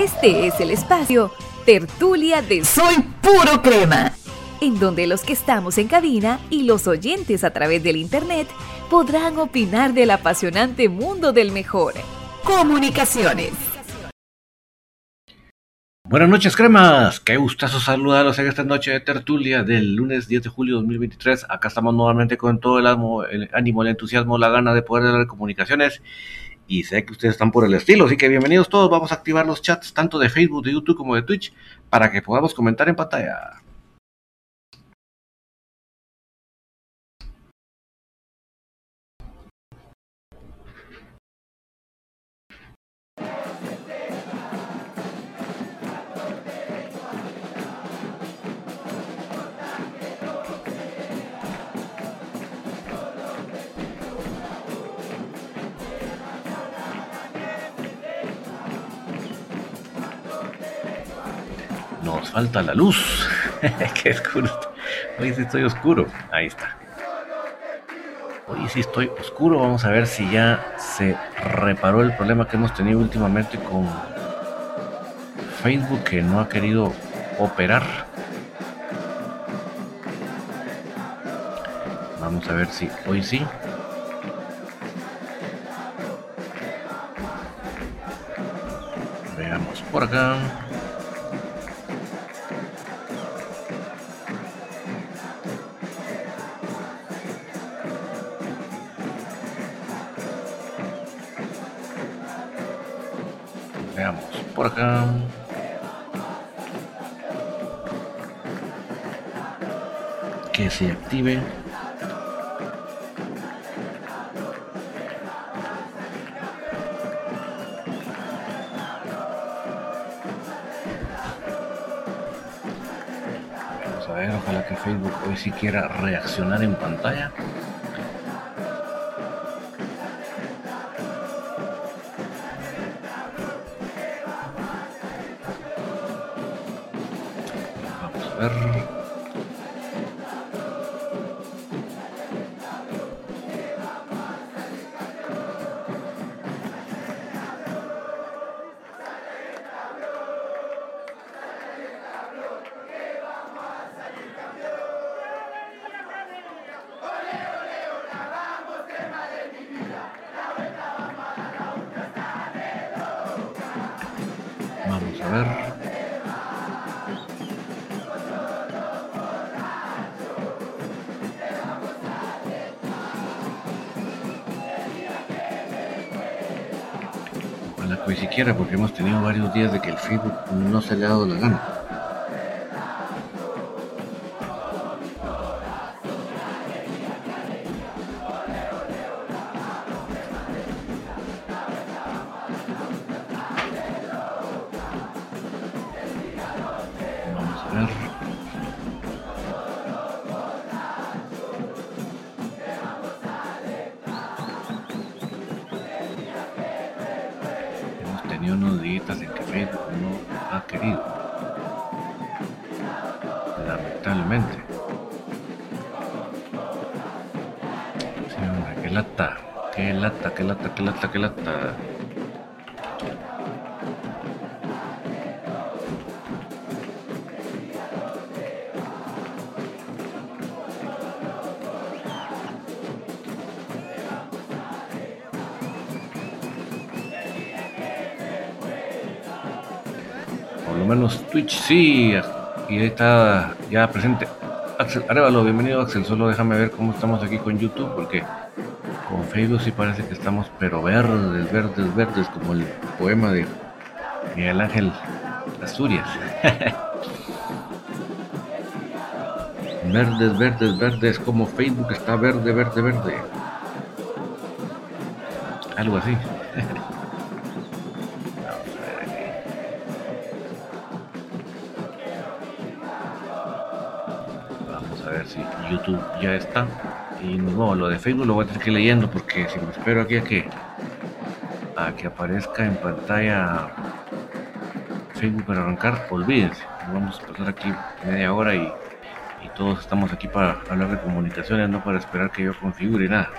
Este es el espacio Tertulia de Soy Puro Crema, en donde los que estamos en cabina y los oyentes a través del Internet podrán opinar del apasionante mundo del mejor. Comunicaciones. Buenas noches, cremas. Qué gustazo saludarlos en esta noche de tertulia del lunes 10 de julio de 2023. Acá estamos nuevamente con todo el ánimo, el, ánimo, el entusiasmo, la gana de poder dar comunicaciones y sé que ustedes están por el estilo, así que bienvenidos todos. Vamos a activar los chats tanto de Facebook, de YouTube como de Twitch para que podamos comentar en pantalla. Falta la luz. Qué oscuro. Hoy sí estoy oscuro. Ahí está. Hoy sí estoy oscuro. Vamos a ver si ya se reparó el problema que hemos tenido últimamente con Facebook que no ha querido operar. Vamos a ver si hoy sí. Veamos por acá. Por acá. Que se active. Vamos a ver, ojalá que Facebook hoy sí quiera reaccionar en pantalla. Porque hemos tenido varios días de que el Facebook no se le ha dado la gana. Lo menos Twitch sí. Y ahí está ya presente. Axel Arevalo, bienvenido Axel. Solo déjame ver cómo estamos aquí con YouTube porque con Facebook sí parece que estamos pero verdes, verdes, verdes, como el poema de Miguel Ángel Asturias. verdes, verdes, verdes, como Facebook está verde, verde, verde. Algo así. Ya está. Y no, lo de Facebook lo voy a tener que ir leyendo porque si me espero aquí a que, a que aparezca en pantalla Facebook para arrancar, olvídense. Vamos a pasar aquí media hora y, y todos estamos aquí para hablar de comunicaciones, no para esperar que yo configure nada.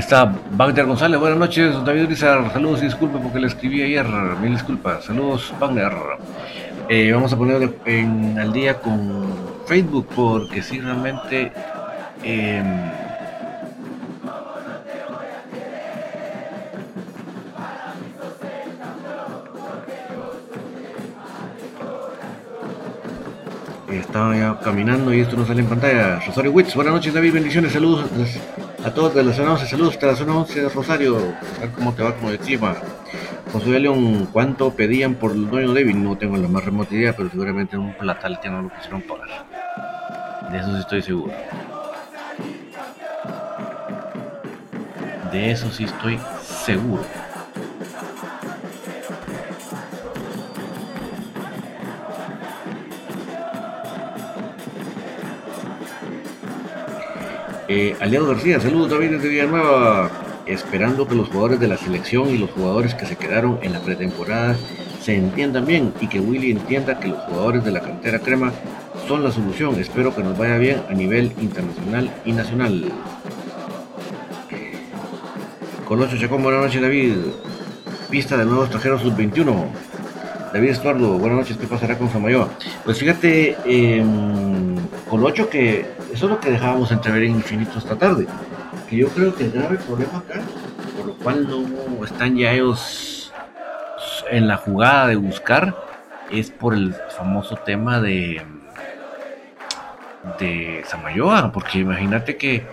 Está Wagner González, buenas noches, David Urizar, saludos y disculpe porque le escribí ayer, mil disculpas, saludos Wagner. Eh, vamos a poner en, al día con Facebook porque si realmente eh, estaba ya caminando y esto no sale en pantalla. Rosario Witz, buenas noches David, bendiciones, saludos a todos de la zona 11, saludos hasta la zona 11 de Rosario, a cómo te va como de clima. José León, ¿cuánto pedían por el dueño débil? No tengo la más remota idea, pero seguramente en un platal que no lo quisieron pagar. De eso sí estoy seguro. De eso sí estoy seguro. Eh, Aliado García, saludos David desde Villanueva. Esperando que los jugadores de la selección y los jugadores que se quedaron en la pretemporada se entiendan bien y que Willy entienda que los jugadores de la cantera crema son la solución. Espero que nos vaya bien a nivel internacional y nacional. Colocho Chacón, buenas noches David. Pista de nuevos extranjeros sub-21. David Estuardo, buenas noches, ¿qué pasará con Samayoa? Pues fíjate, eh, Colocho, que eso es lo que dejábamos entrever en Infinito esta tarde. Que yo creo que el grave problema acá, por lo cual no están ya ellos en la jugada de buscar, es por el famoso tema de de Samayoa, porque imagínate que,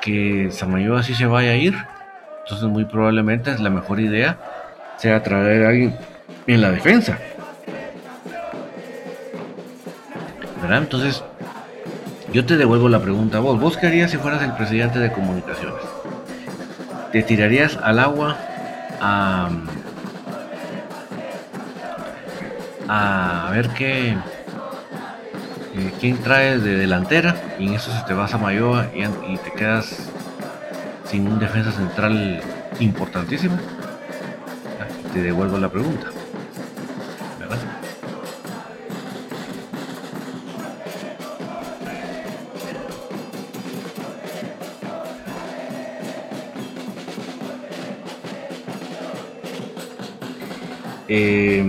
que Samayoa sí se vaya a ir, entonces muy probablemente es la mejor idea sea traer a alguien en la defensa. ¿Verdad? Entonces, yo te devuelvo la pregunta a vos. ¿Vos qué harías si fueras el presidente de comunicaciones? ¿Te tirarías al agua a, a ver qué, eh, quién traes de delantera y en eso se te vas a Mayoa y, y te quedas sin un defensa central importantísimo? Te devuelvo la pregunta. Eh,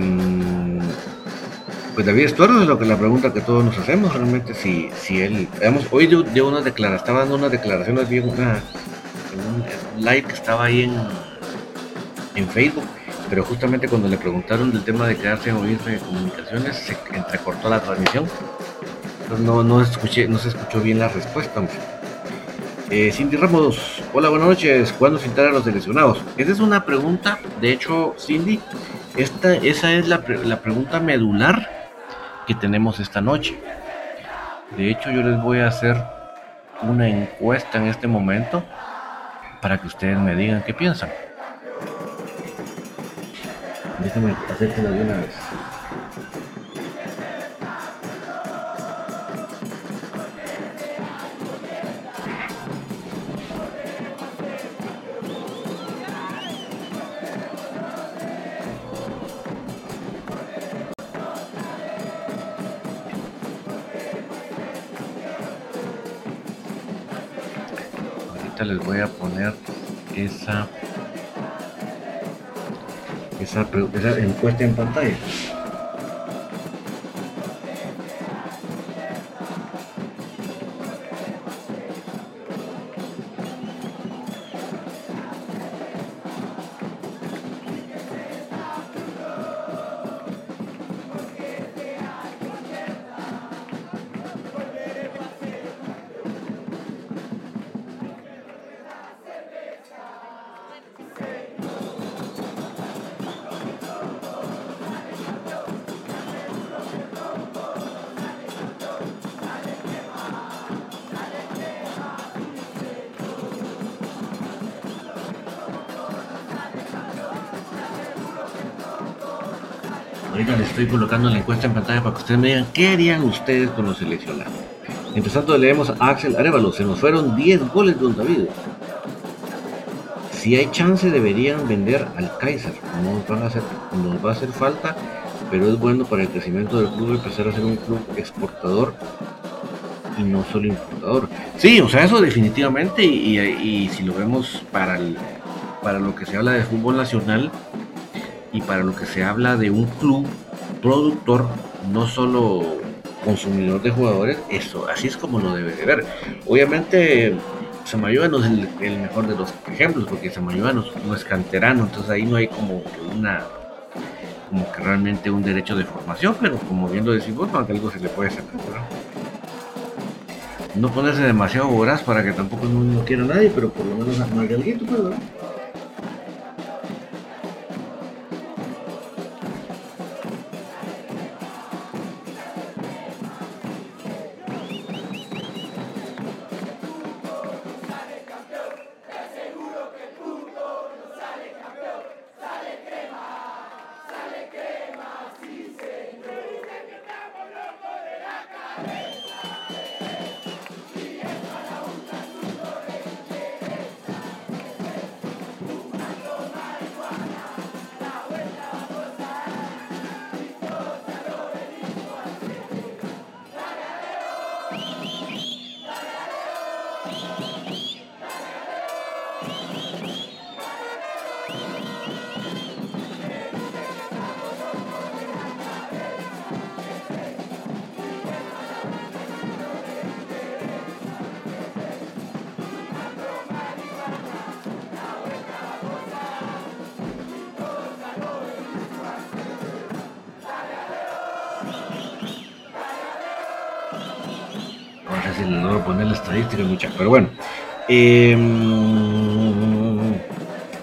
pues David Estuardo es lo que la pregunta que todos nos hacemos realmente si, si él, hoy dio, una declaración, estaba dando unas declaraciones bien una, en un live que estaba ahí en, en Facebook, pero justamente cuando le preguntaron del tema de quedarse en oírse de comunicaciones, se entrecortó la transmisión. Entonces no, no escuché, no se escuchó bien la respuesta. Eh, Cindy Ramos, hola, buenas noches. ¿Cuándo se a los seleccionados? Esa es una pregunta, de hecho, Cindy, esta, esa es la, la pregunta medular que tenemos esta noche. De hecho, yo les voy a hacer una encuesta en este momento para que ustedes me digan qué piensan. Déjenme de una vez. Esa, esa encuesta en pantalla. Estoy colocando la encuesta en pantalla para que ustedes me digan qué harían ustedes con los seleccionados. Empezando leemos a Axel Arevalo, se nos fueron 10 goles, don David. Si hay chance deberían vender al Kaiser, no van a hacer, nos va a hacer falta, pero es bueno para el crecimiento del club empezar a ser un club exportador y no solo importador. Sí, o sea, eso definitivamente, y, si lo vemos para, para lo que se habla de fútbol nacional y para lo que se habla de un club productor, no solo consumidor de jugadores, eso, así es como lo debe de ver. Obviamente, Samayoa no es el, mejor de los ejemplos, porque Samayoa no, no, es canterano, entonces ahí no hay como una como que realmente un derecho de formación, pero como viendo decimos, no, algo se le puede sacar, ¿no? ponerse demasiado voraz para que tampoco no, quiera nadie, pero por lo menos no hay alguien, ¿verdad? pero bueno. Em,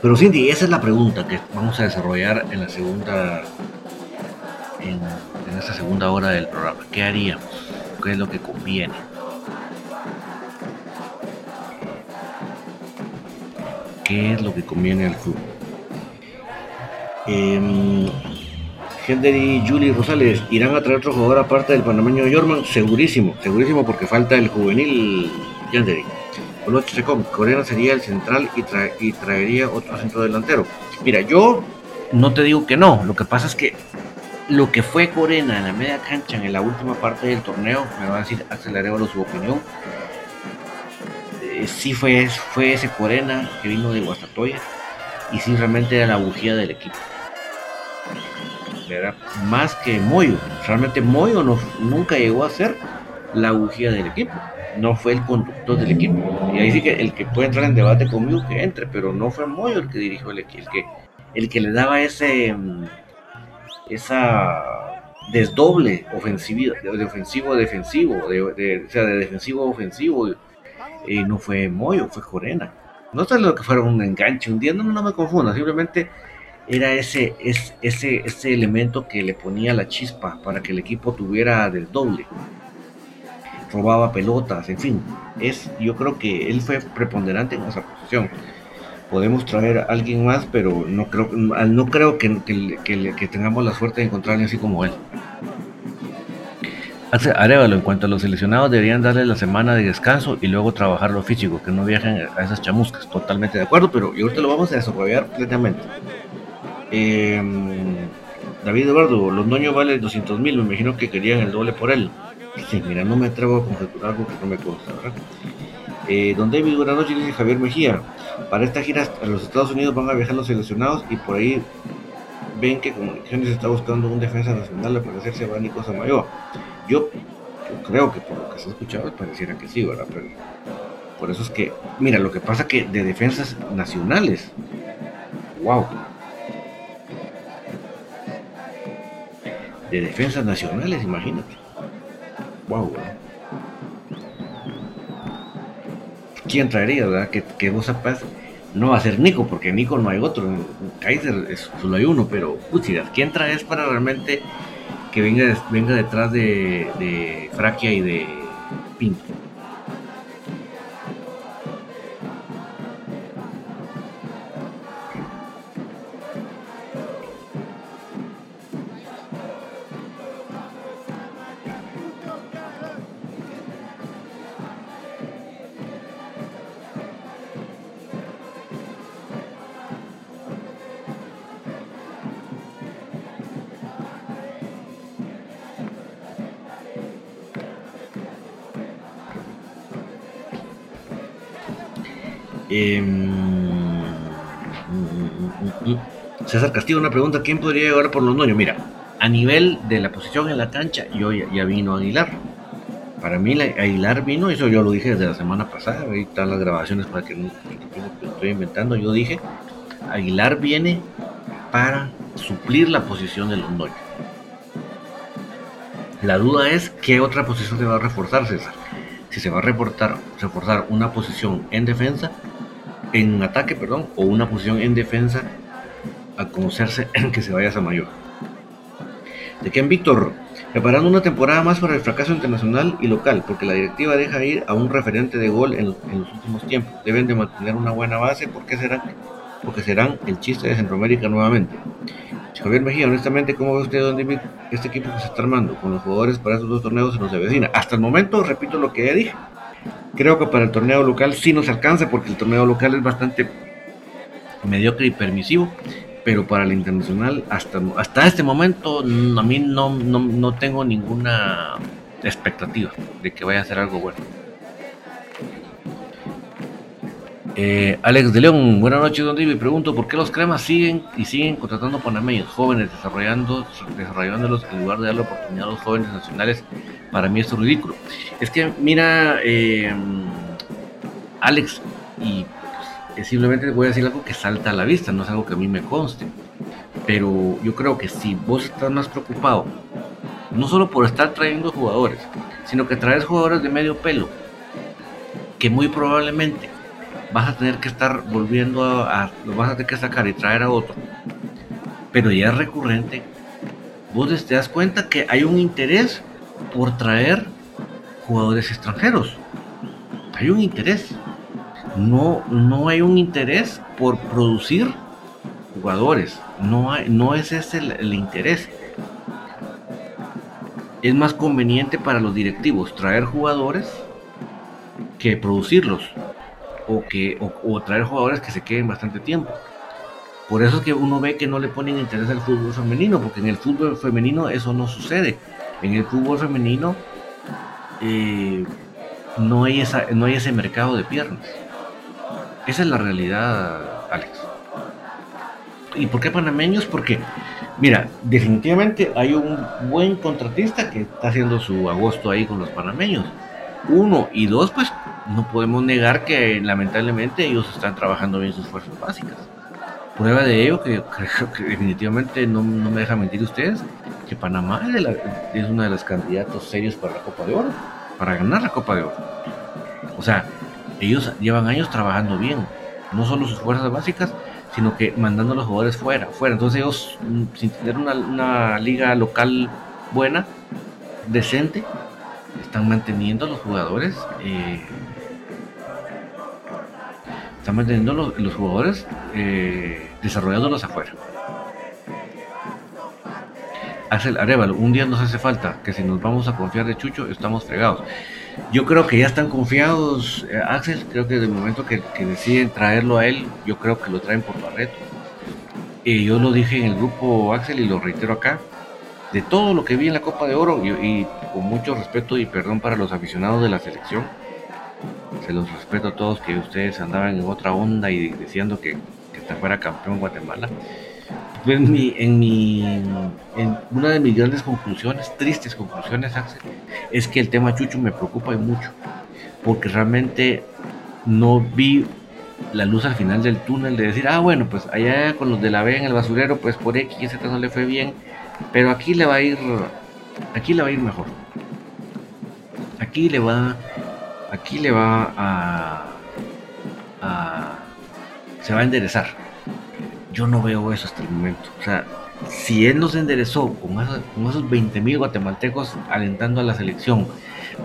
pero Cindy, esa es la pregunta que vamos a desarrollar en la segunda, en, esta segunda hora del programa. ¿Qué haríamos? ¿Qué es lo que conviene? ¿Qué es lo que conviene al club? Eh, y Julie Rosales irán a traer otro jugador aparte del panameño Yorman, segurísimo, segurísimo porque falta el juvenil Gendry. Checom, Corena sería el central y, traería otro centro delantero. Mira, yo no te digo que no, lo que pasa es que lo que fue Corena en la media cancha en la última parte del torneo, me va a decir Axel su opinión, eh, sí fue, fue ese Corena que vino de Guastatoya y sí realmente era la bujía del equipo. Era más que Moyo, realmente Moyo no, nunca llegó a ser la bujía del equipo. No fue el conductor del equipo. Y ahí sí que el que puede entrar en debate conmigo que entre, pero no fue Moyo el que dirigió el equipo, el que, el que le daba ese mm, esa desdoble ofensivo, de ofensivo a defensivo, de, o sea, de defensivo a ofensivo, y no fue Moyo, fue Corena. No sé lo que fuera un enganche, un día, no, no me confunda, simplemente era ese, ese, ese, elemento que le ponía la chispa para que el equipo tuviera desdoble robaba pelotas, en fin. Es, yo creo que él fue preponderante en esa posición. Podemos traer a alguien más, pero no creo, no creo que, que, tengamos la suerte de encontrar alguien así como él. Arevalo, en cuanto a los seleccionados, deberían darle la semana de descanso y luego trabajar lo físico, que no viajen a esas chamuscas. Totalmente de acuerdo, pero ahorita lo vamos a desarrollar plenamente. Em, David Eduardo, Londoño vale 200 mil, me imagino que querían el doble por él. Sí, mira, no me atrevo a conjeturar algo que no me consta, ¿verdad? Eh, don David, buenas noches, dice Javier Mejía. Para esta gira a los Estados Unidos van a viajar los seleccionados y por ahí ven que Comunicaciones está buscando un defensa nacional para hacerse a Nico Samayoa. Yo, yo creo que por lo que se ha escuchado pareciera que sí, ¿verdad? Pero por eso es que, mira, lo que pasa que de defensas nacionales, wow. De defensas nacionales, imagínate wow, ¿Quién traería, verdad? Que, que vos sepas, no va a ser Nico, porque Nico no hay otro. Kaiser es, solo hay uno, pero puchidas, ¿quién traes para realmente que venga, venga detrás de, de y de Pinto? Em, César Castillo, una pregunta, ¿quién podría llegar por los noños? Mira, a nivel de la posición en la cancha, yo ya, vino Aguilar. Para mí Aguilar vino, eso yo lo dije desde la semana pasada, ahí están las grabaciones para que no estoy inventando, yo dije, Aguilar viene para suplir la posición de Londoño. La duda es qué otra posición se va a reforzar, César. Si se va a reforzar, reforzar una posición en defensa, en ataque, perdón, o una posición en defensa a conocerse que se vaya a mayor. De Ken Víctor, preparando una temporada más para el fracaso internacional y local, porque la directiva deja ir a un referente de gol en, en los últimos tiempos. Deben de mantener una buena base, porque serán, porque serán el chiste de Centroamérica nuevamente. Javier Mejía, honestamente, ¿cómo ve usted dónde este equipo que se está armando con los jugadores para estos dos torneos se nos avecina? Hasta el momento, repito lo que ya dije, creo que para el torneo local sí nos alcanza porque el torneo local es bastante mediocre y permisivo, pero para el internacional hasta, hasta este momento a mí no, no, no tengo ninguna expectativa de que vaya a ser algo bueno. Eh, Alex de León, buenas noches, don Me Pregunto por qué los cremas siguen y siguen contratando panameños jóvenes, desarrollando, desarrollándolos en lugar de darle oportunidad a los jóvenes nacionales. Para mí es ridículo. Es que, mira, eh, Alex, y pues, simplemente voy a decir algo que salta a la vista, no es algo que a mí me conste. Pero yo creo que si vos estás más preocupado, no solo por estar trayendo jugadores, sino que traes jugadores de medio pelo, que muy probablemente vas a tener que estar volviendo a, lo vas a tener que sacar y traer a otro. Pero ya es recurrente. Vos te das cuenta que hay un interés por traer jugadores extranjeros. Hay un interés. No, no hay un interés por producir jugadores. No, hay, no es ese el interés. Es más conveniente para los directivos traer jugadores que producirlos o, que, o, traer jugadores que se queden bastante tiempo. Por eso es que uno ve que no le ponen interés al fútbol femenino, porque en el fútbol femenino eso no sucede. En el fútbol femenino eh, no, hay esa, no hay ese mercado de piernas. Esa es la realidad, Alex. ¿Y por qué panameños? Porque, mira, definitivamente hay un buen contratista que está haciendo su agosto ahí con los panameños. Uno y dos, pues no podemos negar que lamentablemente ellos están trabajando bien sus fuerzas básicas. Prueba de ello, que creo que definitivamente no, me deja mentir ustedes, que Panamá es, uno de los candidatos serios para la Copa de Oro, para ganar la Copa de Oro. O sea, ellos llevan años trabajando bien, no solo sus fuerzas básicas, sino que mandando a los jugadores fuera, fuera. Entonces ellos, mm, sin tener una, una liga local buena, decente, están manteniendo a los jugadores eh, están manteniendo los, jugadores eh, desarrollándolos afuera. Axel Arevalo, un día nos hace falta que si nos vamos a confiar de Chucho estamos fregados. Yo creo que ya están confiados, eh, Axel. Creo que desde el momento que, deciden traerlo a él, yo creo que lo traen por Barreto. Y yo lo dije en el grupo Axel y lo reitero acá. De todo lo que vi en la Copa de Oro, y con mucho respeto y perdón para los aficionados de la selección, se los respeto a todos que ustedes andaban en otra onda y diciendo que, que fuera campeón Guatemala. En, mi, en, mi, en una de mis grandes conclusiones, tristes conclusiones, Axel, es que el tema Chucho me preocupa mucho, porque realmente no vi la luz al final del túnel de decir, ah, bueno, pues allá con los de la B en el basurero, pues por X y Z no le fue bien, pero aquí le va a ir, aquí le va a ir mejor. Aquí le va aquí le va a, se va a enderezar. Yo no veo eso hasta el momento. O sea, si él no se enderezó con esos, con esos 20 mil guatemaltecos alentando a la selección,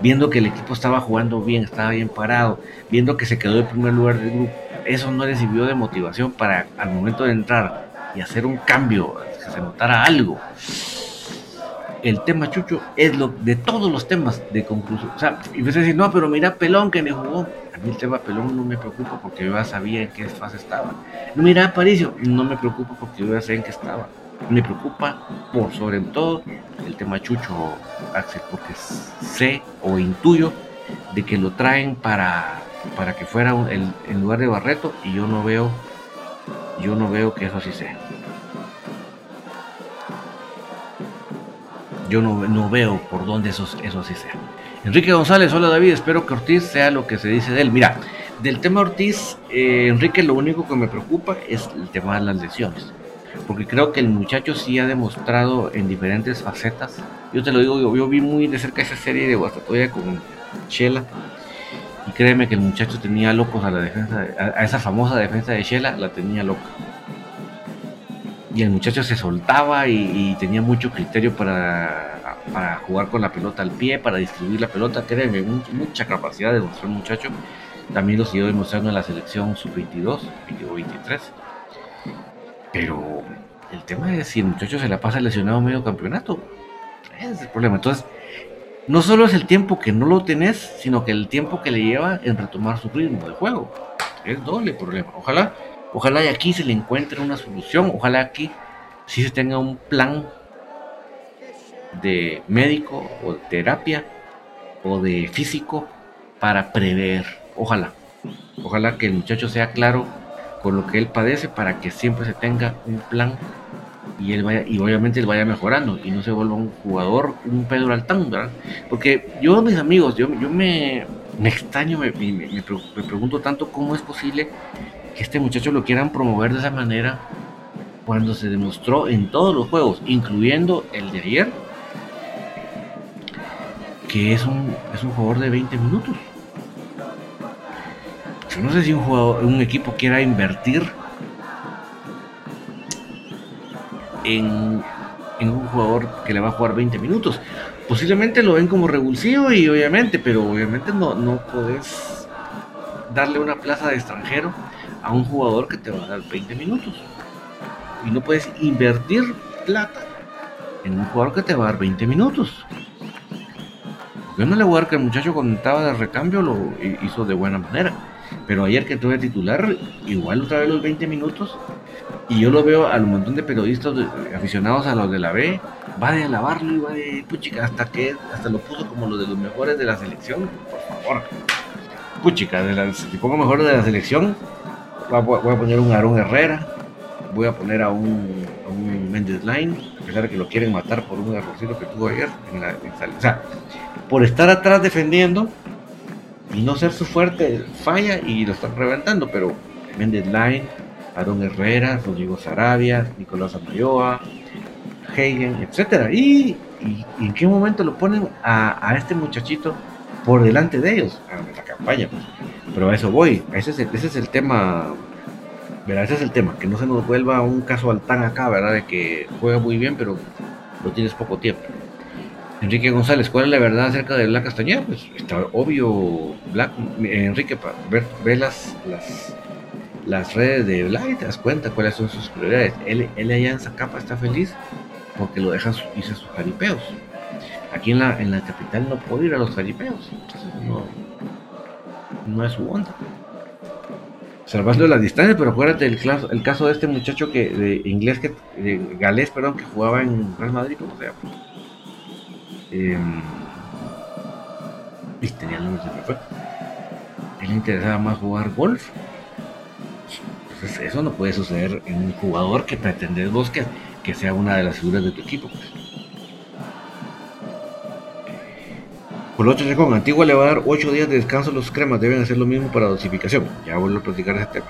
viendo que el equipo estaba jugando bien, estaba bien parado, viendo que se quedó en primer lugar del grupo, eso no le sirvió de motivación para al momento de entrar y hacer un cambio, que se notara algo el tema Chucho es lo de todos los temas de conclusión. O sea, y a decir, no, pero mira Pelón que le jugó. A mí el tema Pelón no me preocupa porque yo ya sabía en qué fase estaba. Mira Aparicio, no me preocupa porque yo ya sé en qué estaba. Me preocupa por sobre todo el tema Chucho, Axel, porque sé o intuyo de que lo traen para, para que fuera el, en lugar de Barreto y yo no veo yo no veo que eso así sea. Yo no, veo por dónde eso, eso así sea. Enrique González, hola David, espero que Ortiz sea lo que se dice de él. Mira, del tema Ortiz, eh, Enrique, lo único que me preocupa es el tema de las lesiones. Porque creo que el muchacho sí ha demostrado en diferentes facetas. Yo te lo digo, yo, vi muy de cerca esa serie de Guastatoya con Shela. Y créeme que el muchacho tenía locos a la defensa, a, esa famosa defensa de Shela, la tenía loca. Y el muchacho se soltaba y, tenía mucho criterio para, para, jugar con la pelota al pie, para distribuir la pelota. Créeme, mucha capacidad de mostrar el muchacho. También lo siguió demostrando en la selección sub-22 o 23. Pero el tema es si el muchacho se la pasa lesionado medio campeonato. Ese es el problema. Entonces, no solo es el tiempo que no lo tenés, sino que el tiempo que le lleva en retomar su ritmo de juego. Es doble problema. Ojalá, ojalá y aquí se le encuentre una solución. Ojalá aquí sí se tenga un plan de médico o de terapia o de físico para prever. Ojalá. Ojalá que el muchacho sea claro con lo que él padece para que siempre se tenga un plan y él vaya, y obviamente él vaya mejorando y no se vuelva un jugador, un Pedro Altán, ¿verdad? Porque yo, mis amigos, yo, yo me, me extraño, me, me, pregunto tanto cómo es posible que este muchacho lo quieran promover de esa manera cuando se demostró en todos los juegos, incluyendo el de ayer, que es un, es un jugador de 20 minutos. Yo no sé si un, jugador, un equipo quiera invertir en, un jugador que le va a jugar 20 minutos. Posiblemente lo ven como revulsivo y obviamente, pero obviamente no, no podés darle una plaza de extranjero a un jugador que te va a dar 20 minutos. Y no puedes invertir plata en un jugador que te va a dar 20 minutos. Yo no le voy a dar que el muchacho cuando estaba de recambio lo hizo de buena manera. Pero ayer que tuve titular, igual otra vez los 20 minutos. Y yo lo veo a un montón de periodistas aficionados a los de la B. Va de alabarlo y va de puchica hasta que hasta lo puso como los de los mejores de la selección. Por favor. Puchica, de la, si pongo mejores de la selección, voy a poner un Aarón Herrera. Voy a poner a un, a un Mendes Line, a pesar de que lo quieren matar por un errorcito que tuvo ayer. En la, o sea, por estar atrás defendiendo, y no ser su fuerte, falla y lo están reventando, pero Mendes Line, Aaron Herrera, Rodrigo Sarabia, Nicolás Amayoa, Hagen, etcétera. Y, en qué momento lo ponen a, este muchachito por delante de ellos, a la campaña, pues. Pero a eso voy, ese es el, ese es el tema, ¿verdad? Ese es el tema, que no se nos vuelva un caso al tan acá, ¿verdad? De que juega muy bien, pero lo tienes poco tiempo. Enrique González, ¿cuál es la verdad acerca de Black Castañeda? Pues está obvio, Black, Enrique, ver, ve las, las, redes de Black y te das cuenta cuáles son sus prioridades. Él, él allá en Zacapa está feliz porque lo dejan irse a sus jaripeos. Aquí en la, en la capital no puede ir a los jaripeos. no, no es su onda. Salvando las distancias, pero acuérdate el, el caso de este muchacho que de inglés que de galés, perdón, que jugaba en Real Madrid, como sea. Eh, y tenía el fue. Él le interesaba más jugar golf. Entonces, eso no puede suceder en un jugador que pretendes vos que, que sea una de las figuras de tu equipo. Pues. Lo otro, con Antigua le va a dar 8 días de descanso a los cremas. Deben hacer lo mismo para dosificación. Ya vuelvo a platicar ese tema.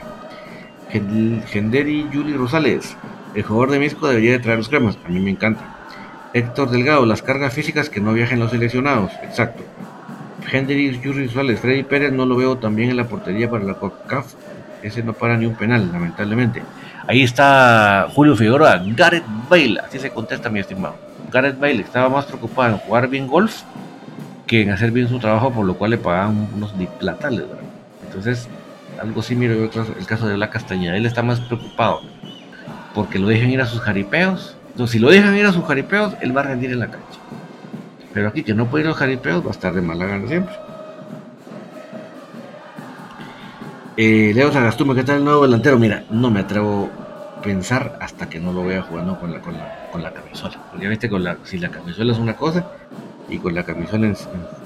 Genderi Juli Rosales. El jugador de Misco debería de traer los cremas. A mí me encanta. Héctor Delgado, las cargas físicas que no viajen los seleccionados. Exacto. Hendrix, Yuri Suárez, Freddy Pérez no lo veo también en la portería para la CONCACAF. Ese no para ni un penal, lamentablemente. Ahí está Julio Figueroa, Gareth Bale, así se contesta mi estimado. Gareth Bale estaba más preocupado en jugar bien golf que en hacer bien su trabajo, por lo cual le pagaban unos platales. Entonces, algo así miro el caso de la Castañeda. Él está más preocupado porque lo dejen ir a sus jaripeos entonces, si lo dejan ir a sus jaripeos, él va a rendir en la cancha. Pero aquí que no puede ir a los jaripeos, va a estar de mala gana siempre. Eh, Leo Sagastume, ¿qué tal el nuevo delantero? Mira, no me atrevo a pensar hasta que no lo vea jugando con la, con la, con la camisola. Porque ya viste, con la, si la camisola es una cosa y con la camisola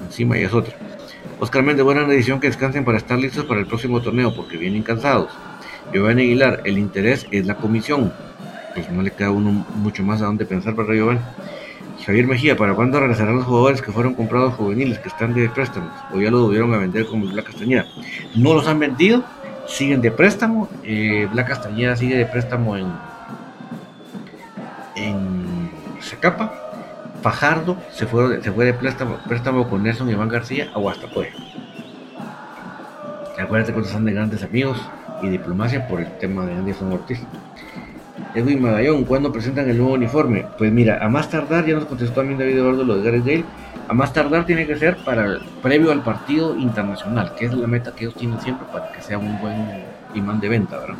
encima y es otra. Oscar Méndez, buena edición que descansen para estar listos para el próximo torneo porque vienen cansados. Giovanni Aguilar, el interés es la comisión. Pues no le queda uno mucho más a dónde pensar para Giovanni. Javier Mejía, ¿para cuándo regresarán los jugadores que fueron comprados juveniles, que están de préstamos? O ya lo tuvieron a vender como Black Castañeda. No los han vendido, siguen de préstamo. Eh, Castañeda sigue de préstamo en, en Secapa. Fajardo se fue, se fue de préstamo, préstamo con Nelson Iván García a Guastatoya. Acuérdate que son de grandes amigos y diplomacia por el tema de Anderson Ortiz. Edwin Magallón, ¿cuándo presentan el nuevo uniforme? Pues mira, a más tardar, ya nos contestó también David Eduardo lo de Gareth Gale, a más tardar tiene que ser para previo al partido internacional, que es la meta que ellos tienen siempre para que sea un buen imán de venta, ¿verdad?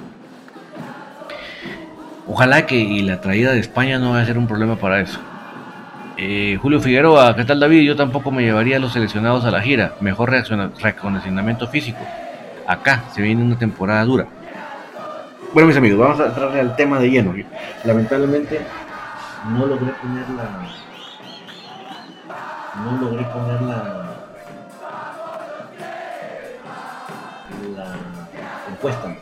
Ojalá que y la traída de España no vaya a ser un problema para eso. Eh, Julio Figueroa, ¿qué tal David? Yo tampoco me llevaría a los seleccionados a la gira. Mejor reconocimiento físico. Acá se viene una temporada dura. Bueno, mis amigos, vamos a entrarle al tema de lleno. Lamentablemente no logré poner la. No logré poner la. La encuesta.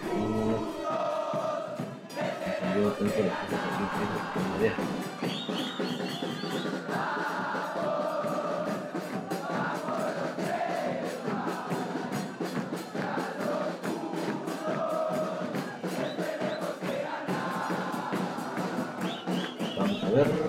ver.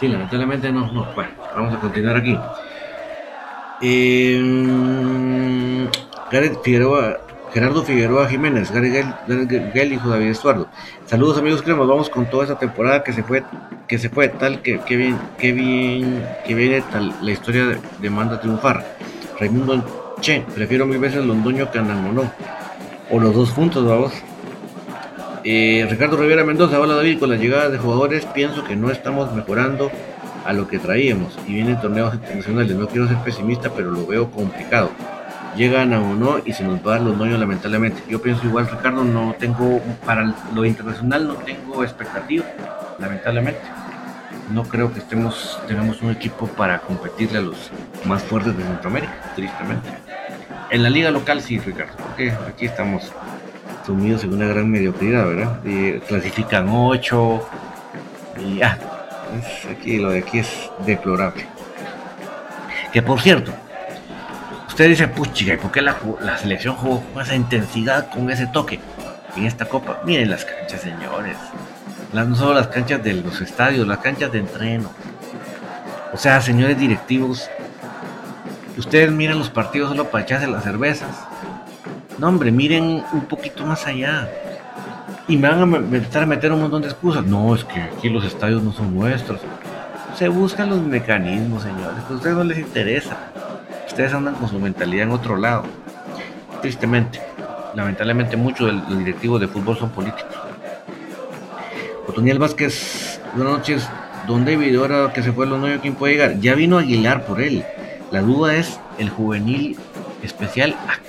Sí, lamentablemente no, no. Bueno, vamos a continuar aquí. Eh, Figueroa, Gerardo Figueroa Jiménez, Gary Gel, hijo David Estuardo. Saludos amigos cremos, vamos con toda esta temporada que se fue, que se fue tal que, que bien, que bien, que viene tal la historia de, de manda triunfar. Raimundo Che, prefiero mil veces Londoño que no O los dos juntos, vamos. Eh, Ricardo Rivera Mendoza, hola David, con la llegada de jugadores pienso que no estamos mejorando a lo que traíamos y vienen torneos internacionales. No quiero ser pesimista, pero lo veo complicado. Llegan a uno y se nos va a los dueños lamentablemente. Yo pienso igual, Ricardo, no tengo, para lo internacional no tengo expectativa, lamentablemente. No creo que estemos, tengamos un equipo para competirle a los más fuertes de Centroamérica, tristemente. En la liga local sí, Ricardo, porque aquí estamos sumidos en una gran mediocridad, ¿verdad? Clasifican 8 y ya. aquí, lo de aquí es deplorable. Que por cierto, usted dice, puchiga, ¿y por qué la, selección jugó con esa intensidad, con ese toque en esta copa? Miren las canchas, señores. no solo las canchas de los estadios, las canchas de entreno. O sea, señores directivos, ustedes miran los partidos solo para echarse las cervezas no, hombre, miren un poquito más allá. Y me van a empezar a meter un montón de excusas. No, es que aquí los estadios no son nuestros. Se buscan los mecanismos, señores. a ustedes no les interesa. Ustedes andan con su mentalidad en otro lado. Tristemente. Lamentablemente, muchos de los directivos de fútbol son políticos. Otoniel Vázquez, buenas noches. Don David, ahora que se fue el nuevo, ¿quién puede llegar? Ya vino Aguilar por él. La duda es el juvenil especial. Eh,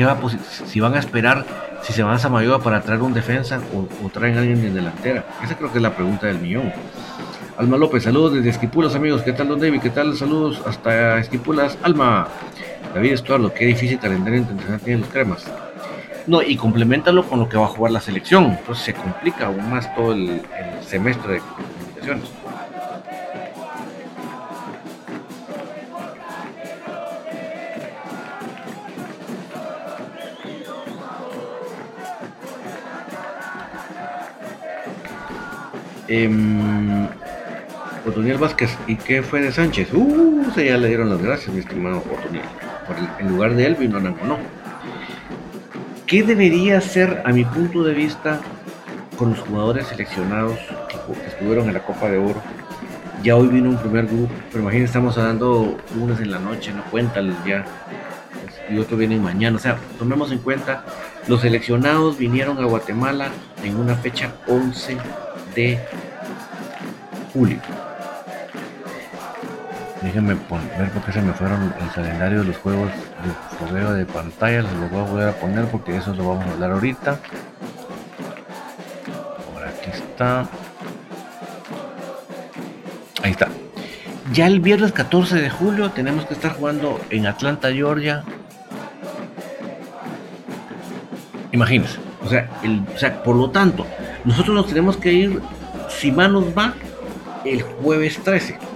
¿qué va si van a esperar si se van a Samayoa para traer un defensa o, traen a alguien en delantera? Esa creo que es la pregunta del millón. Alma López, saludos desde Esquipulas, amigos. ¿Qué tal, don David? ¿Qué tal? Saludos hasta Esquipulas. Alma, David Estuardo, qué difícil calendario internacional tienen los cremas. No, y complementalo con lo que va a jugar la selección. Entonces se complica aún más todo el, el semestre de comunicaciones. Eh, Otoniel Vázquez, ¿y qué fue de Sánchez? Uh, se ya le dieron las gracias, mi estimado Otoniel. Por el, en lugar de él vino no ¿Qué debería ser, a mi punto de vista, con los jugadores seleccionados que estuvieron en la Copa de Oro? Ya hoy vino un primer grupo, pero imagínense, estamos hablando lunes en la noche, no cuentan ya. Y otro viene mañana. O sea, tomemos en cuenta, los seleccionados vinieron a Guatemala en una fecha 11 de julio. Déjenme ver por qué se me fueron el calendario de los juegos de fogueo de pantalla. Los voy a volver a poner porque eso lo vamos a hablar ahorita. Por aquí está. Ahí está. Ya el viernes 14 de julio tenemos que estar jugando en Atlanta, Georgia. Imagínense. O sea, el, o sea, por lo tanto, nosotros nos tenemos que ir, si manos va, el jueves 13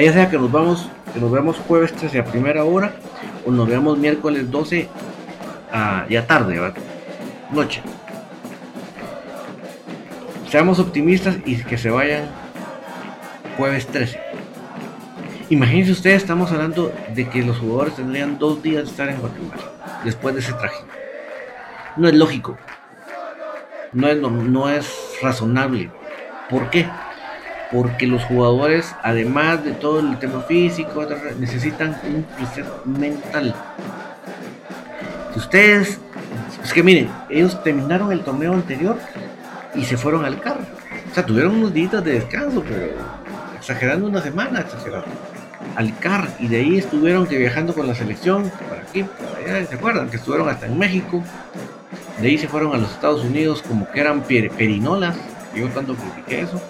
ya sea que nos vamos, que nos veamos jueves 13 a primera hora o nos veamos miércoles 12 a ya tarde, noche. Seamos optimistas y que se vayan jueves 13. Imagínense ustedes, estamos hablando de que los jugadores tendrían dos días de estar en Guatemala después de ese traje. No es lógico. No es, no es razonable. ¿Por qué? porque los jugadores, además de todo el tema físico, necesitan un proceso mental. Si ustedes, es que miren, ellos terminaron el torneo anterior y se fueron al carro. O sea, tuvieron unos días de descanso, pero exagerando una semana, exagerando. Al CAR y de ahí estuvieron que viajando con la selección para aquí, para allá, ¿se acuerdan? Que estuvieron hasta en México. De ahí se fueron a los Estados Unidos como que eran perinolas. Yo tanto critiqué eso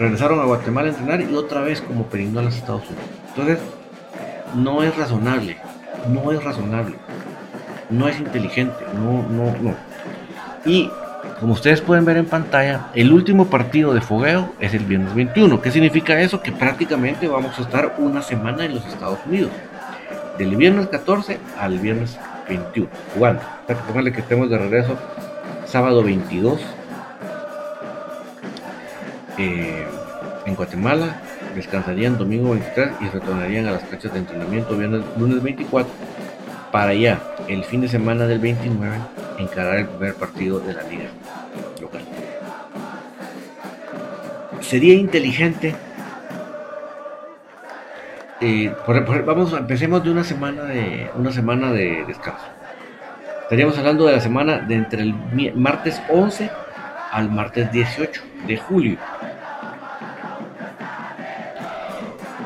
regresaron a Guatemala a entrenar y otra vez como a los Estados Unidos. Entonces, no es razonable, no es razonable, no es inteligente, no, no, no. Y como ustedes pueden ver en pantalla, el último partido de fogueo es el viernes 21. ¿Qué significa eso? Que prácticamente vamos a estar una semana en los Estados Unidos. Del viernes 14 al viernes 21. Jugando. O que que estemos de regreso sábado 22 eh, en Guatemala, descansarían domingo 23 y retornarían a las canchas de entrenamiento viernes, lunes 24 para ya el fin de semana del 29 encarar el primer partido de la liga local. Sería inteligente. Eh, vamos, empecemos de una semana de una semana de descanso. Estaríamos hablando de la semana de entre el martes 11 al martes 18 de julio.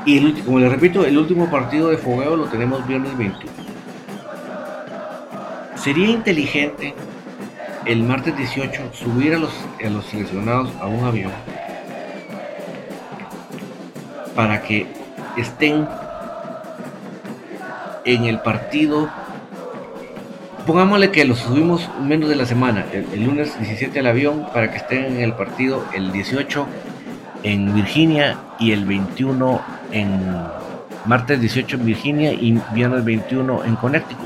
Y como les repito, el último partido de fogueo lo tenemos viernes 21. Sería inteligente el martes 18 subir a los, a los seleccionados a un avión para que estén en el partido. Pongámosle que los subimos menos de la semana, el, lunes 17 al avión para que estén en el partido el 18 en Virginia y el 21 en martes 18 en Virginia y viernes 21 en Connecticut.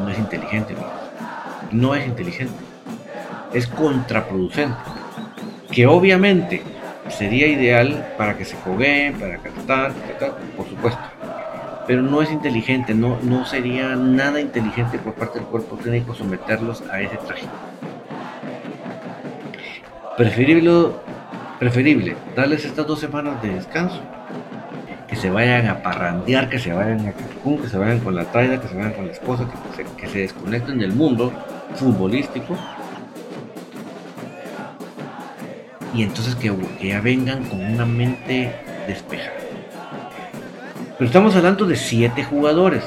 No es inteligente, no es inteligente. Es contraproducente. Que obviamente sería ideal para que se fogueen, para cantar, por supuesto. Pero no es inteligente, no, no sería nada inteligente por parte del cuerpo técnico someterlos a ese traje. Preferible preferible darles estas dos semanas de descanso, que se vayan a parrandear, que se vayan a Cancún, que se vayan con la traida, que se vayan con la esposa, que se, desconecten del mundo futbolístico. Y entonces que, que ya vengan con una mente despejada. Pero estamos hablando de siete jugadores.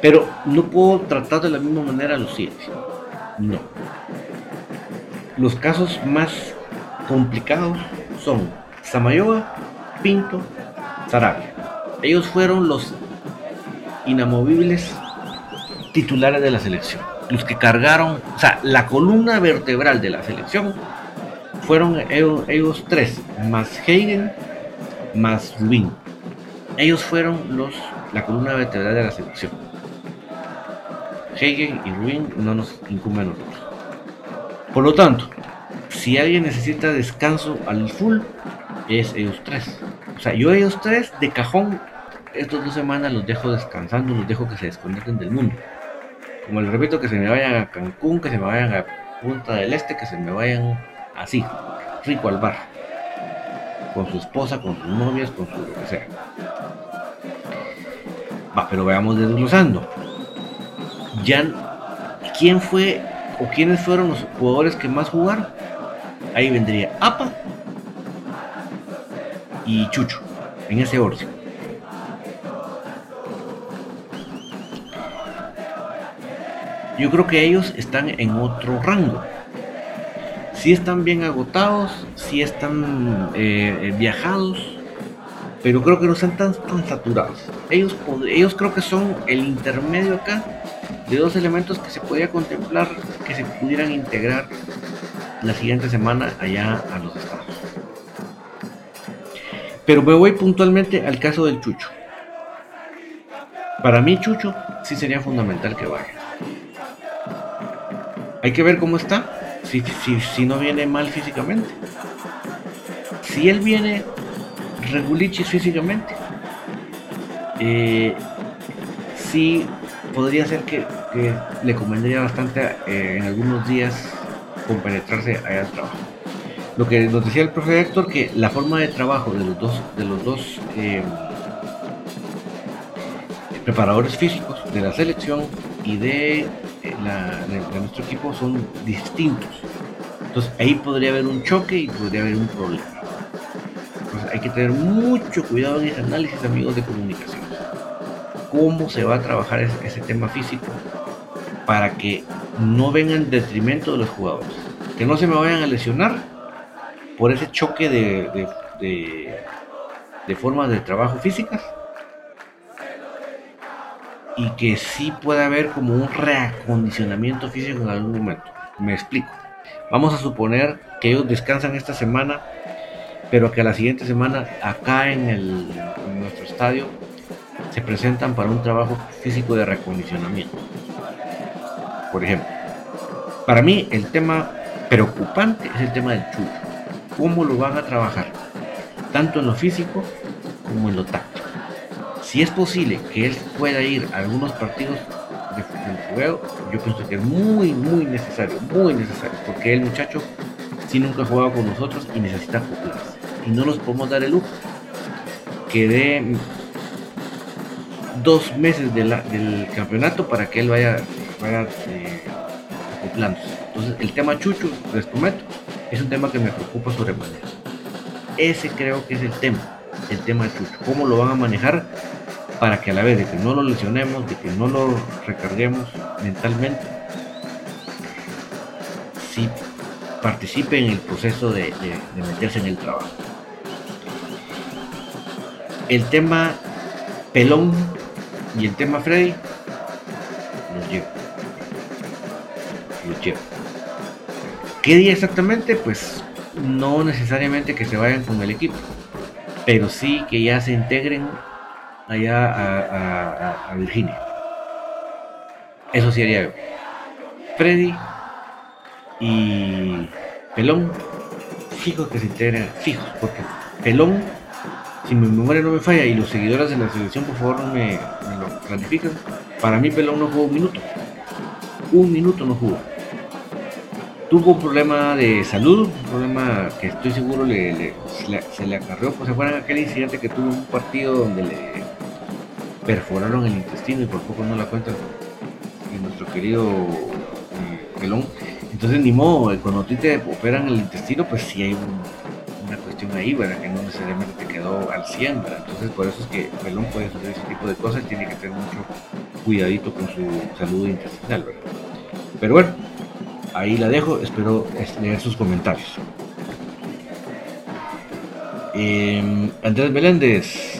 Pero no puedo tratar de la misma manera a los siete. No. Los casos más complicados son Samayoa, Pinto, Sarabia. Ellos fueron los inamovibles titulares de la selección. Los que cargaron, o sea, la columna vertebral de la selección fueron ellos, tres, más Hagen, más Rubin. Ellos fueron los, la columna vertebral de la selección. Hagen y Rubin no nos incumben nosotros. Por lo tanto, si alguien necesita descanso al full, es ellos tres. O sea, yo ellos tres de cajón estos dos semanas los dejo descansando, los dejo que se desconecten del mundo. Como les repito, que se me vayan a Cancún, que se me vayan a Punta del Este, que se me vayan así, rico al bar. Con su esposa, con sus novias, con su lo que sea. Va, pero veamos desglosando. Ya, ¿quién fue o quiénes fueron los jugadores que más jugaron? Ahí vendría APA y Chucho, en ese orden. Yo creo que ellos están en otro rango. Si están bien agotados, si están eh, eh, viajados, pero creo que no están tan, tan saturados. Ellos, ellos creo que son el intermedio acá de dos elementos que se podía contemplar que se pudieran integrar la siguiente semana allá a los estados. Pero me voy puntualmente al caso del Chucho. Para mí Chucho sí sería fundamental que vaya. Hay que ver cómo está, si, si, no viene mal físicamente. Si él viene regulichis físicamente, eh, sí podría ser que, le convendría bastante eh, en algunos días compenetrarse allá al trabajo. Lo que nos decía el profe Héctor, que la forma de trabajo de los dos, de los dos eh, preparadores físicos de la selección y de, eh, de, nuestro equipo son distintos. Entonces ahí podría haber un choque y podría haber un problema. Entonces hay que tener mucho cuidado en ese análisis, amigos de comunicación. Cómo se va a trabajar ese tema físico para que no venga en detrimento de los jugadores. Que no se me vayan a lesionar por ese choque de, de, formas de trabajo físicas. Y que sí pueda haber como un reacondicionamiento físico en algún momento. Me explico. Vamos a suponer que ellos descansan esta semana, pero que a la siguiente semana acá en, el, nuestro estadio se presentan para un trabajo físico de reacondicionamiento por ejemplo. Para mí el tema preocupante es el tema del chulo. ¿Cómo lo van a trabajar? Tanto en lo físico como en lo táctico. Si es posible que él pueda ir a algunos partidos de, juego, yo pienso que es muy, muy necesario, muy necesario, porque el muchacho sí nunca ha jugado con nosotros y necesita acoplarse. Y no nos podemos dar el lujo que dé dos meses del campeonato para que él vaya vaya eh, acoplándose. Entonces, el tema Chucho, les prometo, es un tema que me preocupa sobremanera. Ese creo que es el tema, el tema de Chucho. ¿Cómo lo van a manejar para que a la vez de que no lo lesionemos, de que no lo recarguemos mentalmente, sí participe en el proceso de, de meterse en el trabajo? El tema pelón y el tema Freddy los llevo. ¿Qué día exactamente? Pues no necesariamente que se vayan con el equipo, pero sí que ya se integren allá a, Virginia. Eso sí haría yo. Freddy y Pelón, fijos que se integren, fijos, porque Pelón, si mi memoria no me falla y los seguidores de la selección por favor no me, lo clarifican, para mí Pelón no jugó un minuto. Un minuto no jugó tuvo un problema de salud, un problema que estoy seguro le, se, le, acarreó, pues se acuerdan aquel incidente que tuvo un partido donde le perforaron el intestino y por poco no la cuenta nuestro querido eh, pelón. Entonces ni modo, eh, cuando a ti te operan el intestino, pues sí hay una cuestión ahí, ¿verdad? Que no necesariamente te quedó al 100, ¿verdad? Entonces por eso es que pelón puede hacer ese tipo de cosas y tiene que tener mucho cuidadito con su salud intestinal, ¿verdad? Pero bueno, ahí la dejo, espero leer sus comentarios. Em, Andrés Meléndez,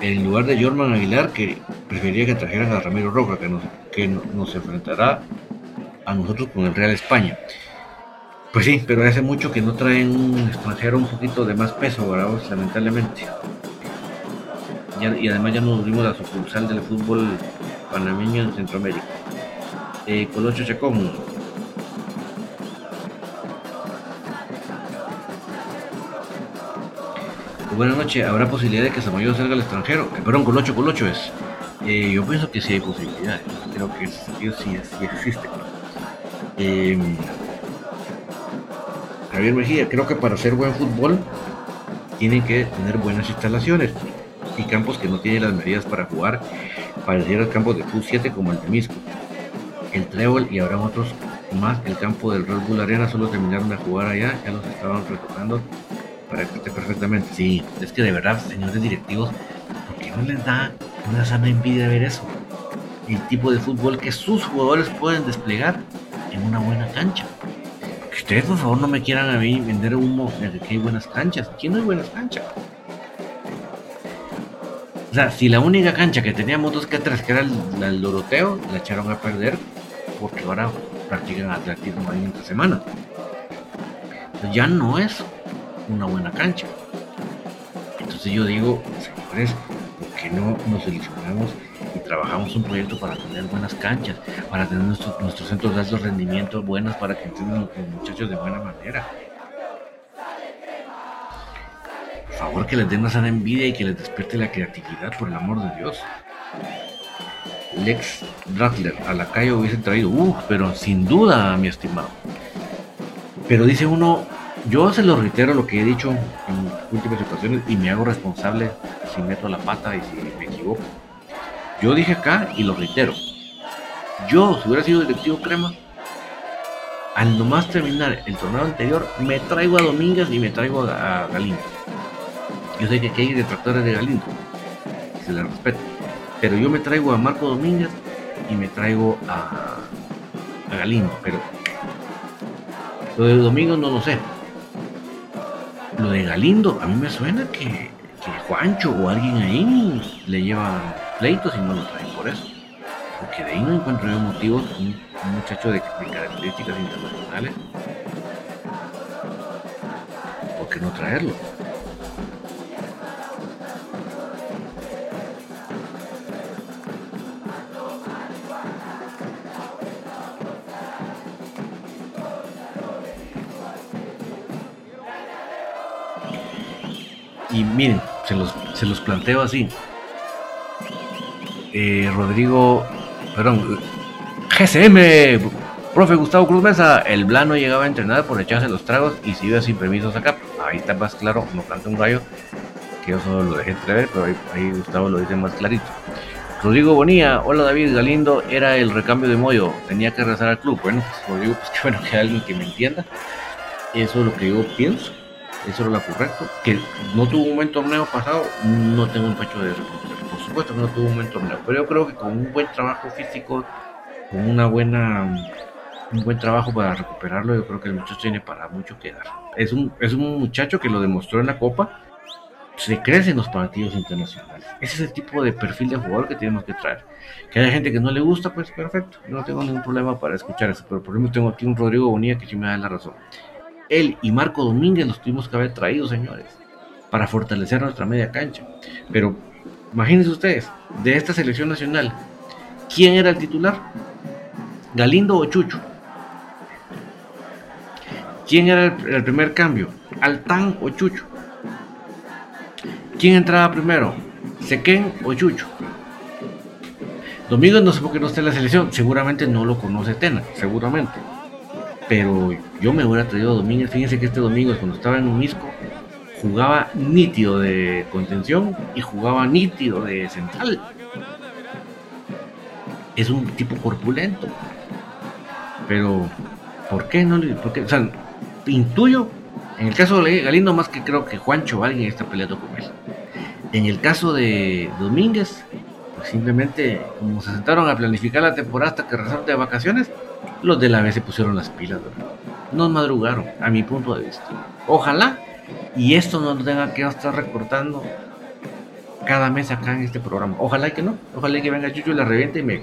en lugar de Jorman Aguilar, que preferiría que trajeran a Ramiro Roca, que nos, que nos enfrentará a nosotros con el Real España. Pues sí, pero hace mucho que no traen un extranjero un poquito de más peso, ¿verdad? lamentablemente. y además ya nos volvimos la sucursal del fútbol panameño en Centroamérica. Eh, Chacón, buenas noches. ¿Habrá posibilidad de que Samayo salga al extranjero? Eh, perdón, Colocho, Colocho es. Eh, yo pienso que sí hay posibilidades. Creo que sí, existe. Eh, Javier Mejía, creo que para hacer buen fútbol tienen que tener buenas instalaciones y campos que no tienen las medidas para jugar pareciera el campo de Q7 como el de Misco. El Trébol y habrá otros más. El campo del Red Bull Arena solo terminaron de jugar allá, ya los estaban retocando perfectamente. Sí, es que de verdad, señores directivos, ¿por qué no les da una sana envidia ver eso? El tipo de fútbol que sus jugadores pueden desplegar en una buena cancha. Que ustedes, por favor, no me quieran a mí vender humo de que hay buenas canchas. Aquí no hay buenas canchas. O sea, si la única cancha que teníamos dos que tres, que era el, Doroteo, la echaron a perder porque ahora practican atletismo ahí entre semana. Entonces ya no es una buena cancha. Entonces yo digo, señores, ¿por qué no nos seleccionamos y trabajamos un proyecto para tener buenas canchas, para tener nuestros centros de alto rendimiento buenos, para que entiendan los muchachos de buena manera? Por favor, que les den una sana envidia y que les despierte la creatividad, por el amor de Dios. Lex Rattler a la calle hubiese traído, uff, pero sin duda, mi estimado. Pero dice uno, yo se lo reitero lo que he dicho en últimas ocasiones y me hago responsable si meto la pata y si me equivoco. Yo dije acá y lo reitero. Yo, si hubiera sido directivo crema, al nomás terminar el torneo anterior, me traigo a Domínguez y me traigo a, Galindo. Yo sé que aquí hay detractores de Galindo, se le respeto. Pero yo me traigo a Marco Domínguez y me traigo a, a Galindo. Pero lo de Domingo no lo sé. Lo de Galindo, a mí me suena que, Juancho o alguien ahí le lleva pleitos y no lo traen por eso. Porque de ahí no encuentro yo motivos, un, muchacho de, características internacionales, ¿por qué no traerlo? Y miren, se los, se los planteo así. Eh, Rodrigo, perdón, GCM, profe Gustavo Cruz Mesa, el Blano llegaba a entrenar por echarse los tragos y se iba sin permiso acá. Ahí está más claro, no canta un rayo, que yo solo lo dejé entrever, pero ahí, Gustavo lo dice más clarito. Rodrigo Bonía, hola David Galindo, era el recambio de Moyo, tenía que regresar al club. Bueno, pues Rodrigo, pues que bueno que alguien que me entienda. Eso es lo que yo pienso eso era lo correcto. Que no tuvo un buen torneo pasado, no tengo un pecho de reconocer. Por supuesto que no tuvo un buen torneo, pero yo creo que con un buen trabajo físico, con una buena un buen trabajo para recuperarlo, yo creo que el muchacho tiene para mucho que dar. Es un, es un muchacho que lo demostró en la Copa, se crece en los partidos internacionales. Ese es el tipo de perfil de jugador que tenemos que traer. Que haya gente que no le gusta, pues perfecto. no tengo ningún problema para escuchar eso. Pero por ejemplo, tengo aquí un Rodrigo Bonilla que sí me da la razón él y Marco Domínguez los tuvimos que haber traído, señores, para fortalecer nuestra media cancha. Pero imagínense ustedes, de esta selección nacional, ¿quién era el titular? ¿Galindo o Chucho? ¿Quién era el, primer cambio? ¿Altán o Chucho? ¿Quién entraba primero? ¿Sequén o Chucho? Domínguez no sé por qué no está en la selección, seguramente no lo conoce Tena, seguramente pero yo me hubiera traído a Domínguez. Fíjense que este domingo, cuando estaba en un misco, jugaba nítido de contención y jugaba nítido de central. Es un tipo corpulento. Pero, ¿por qué no le.? Por qué? O sea, intuyo, en el caso de Galindo, más que creo que Juancho alguien está peleando con él. En el caso de Domínguez, pues simplemente, como se sentaron a planificar la temporada hasta que regresaron de vacaciones, los de la vez se pusieron las pilas, ¿verdad? Nos madrugaron, a mi punto de vista. Ojalá y esto no tenga que estar recortando cada mes acá en este programa. Ojalá que no. Ojalá que venga Chucho y la reviente y me.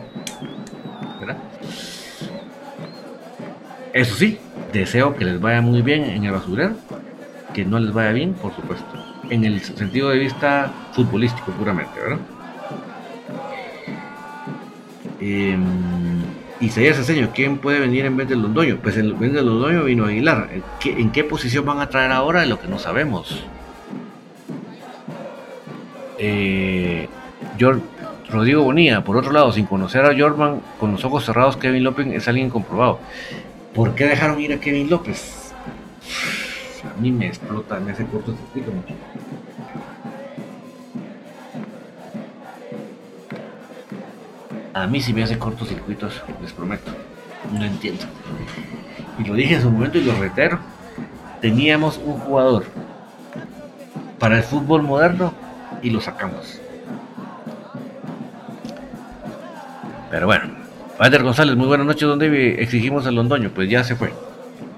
¿Verdad? Eso sí, deseo que les vaya muy bien en el basurero. Que no les vaya bien, por supuesto. En el sentido de vista futbolístico, puramente, ¿verdad? Eh, Isaías Aceño, ¿quién puede venir en vez de Londoño? Pues en vez de Londoño vino Aguilar. ¿En qué, posición van a traer ahora? Es lo que no sabemos. Eh, Rodrigo Bonilla, por otro lado, sin conocer a Jordan, con los ojos cerrados, Kevin López es alguien comprobado. ¿Por qué dejaron ir a Kevin López? A mí me explota en ese cortocircuito mucho. A mí sí me hace cortocircuitos, les prometo. No entiendo. Y lo dije en su momento y lo reitero. Teníamos un jugador para el fútbol moderno y lo sacamos. Pero bueno, Walter González, muy buenas noches, ¿dónde exigimos al Londoño? Pues ya se fue,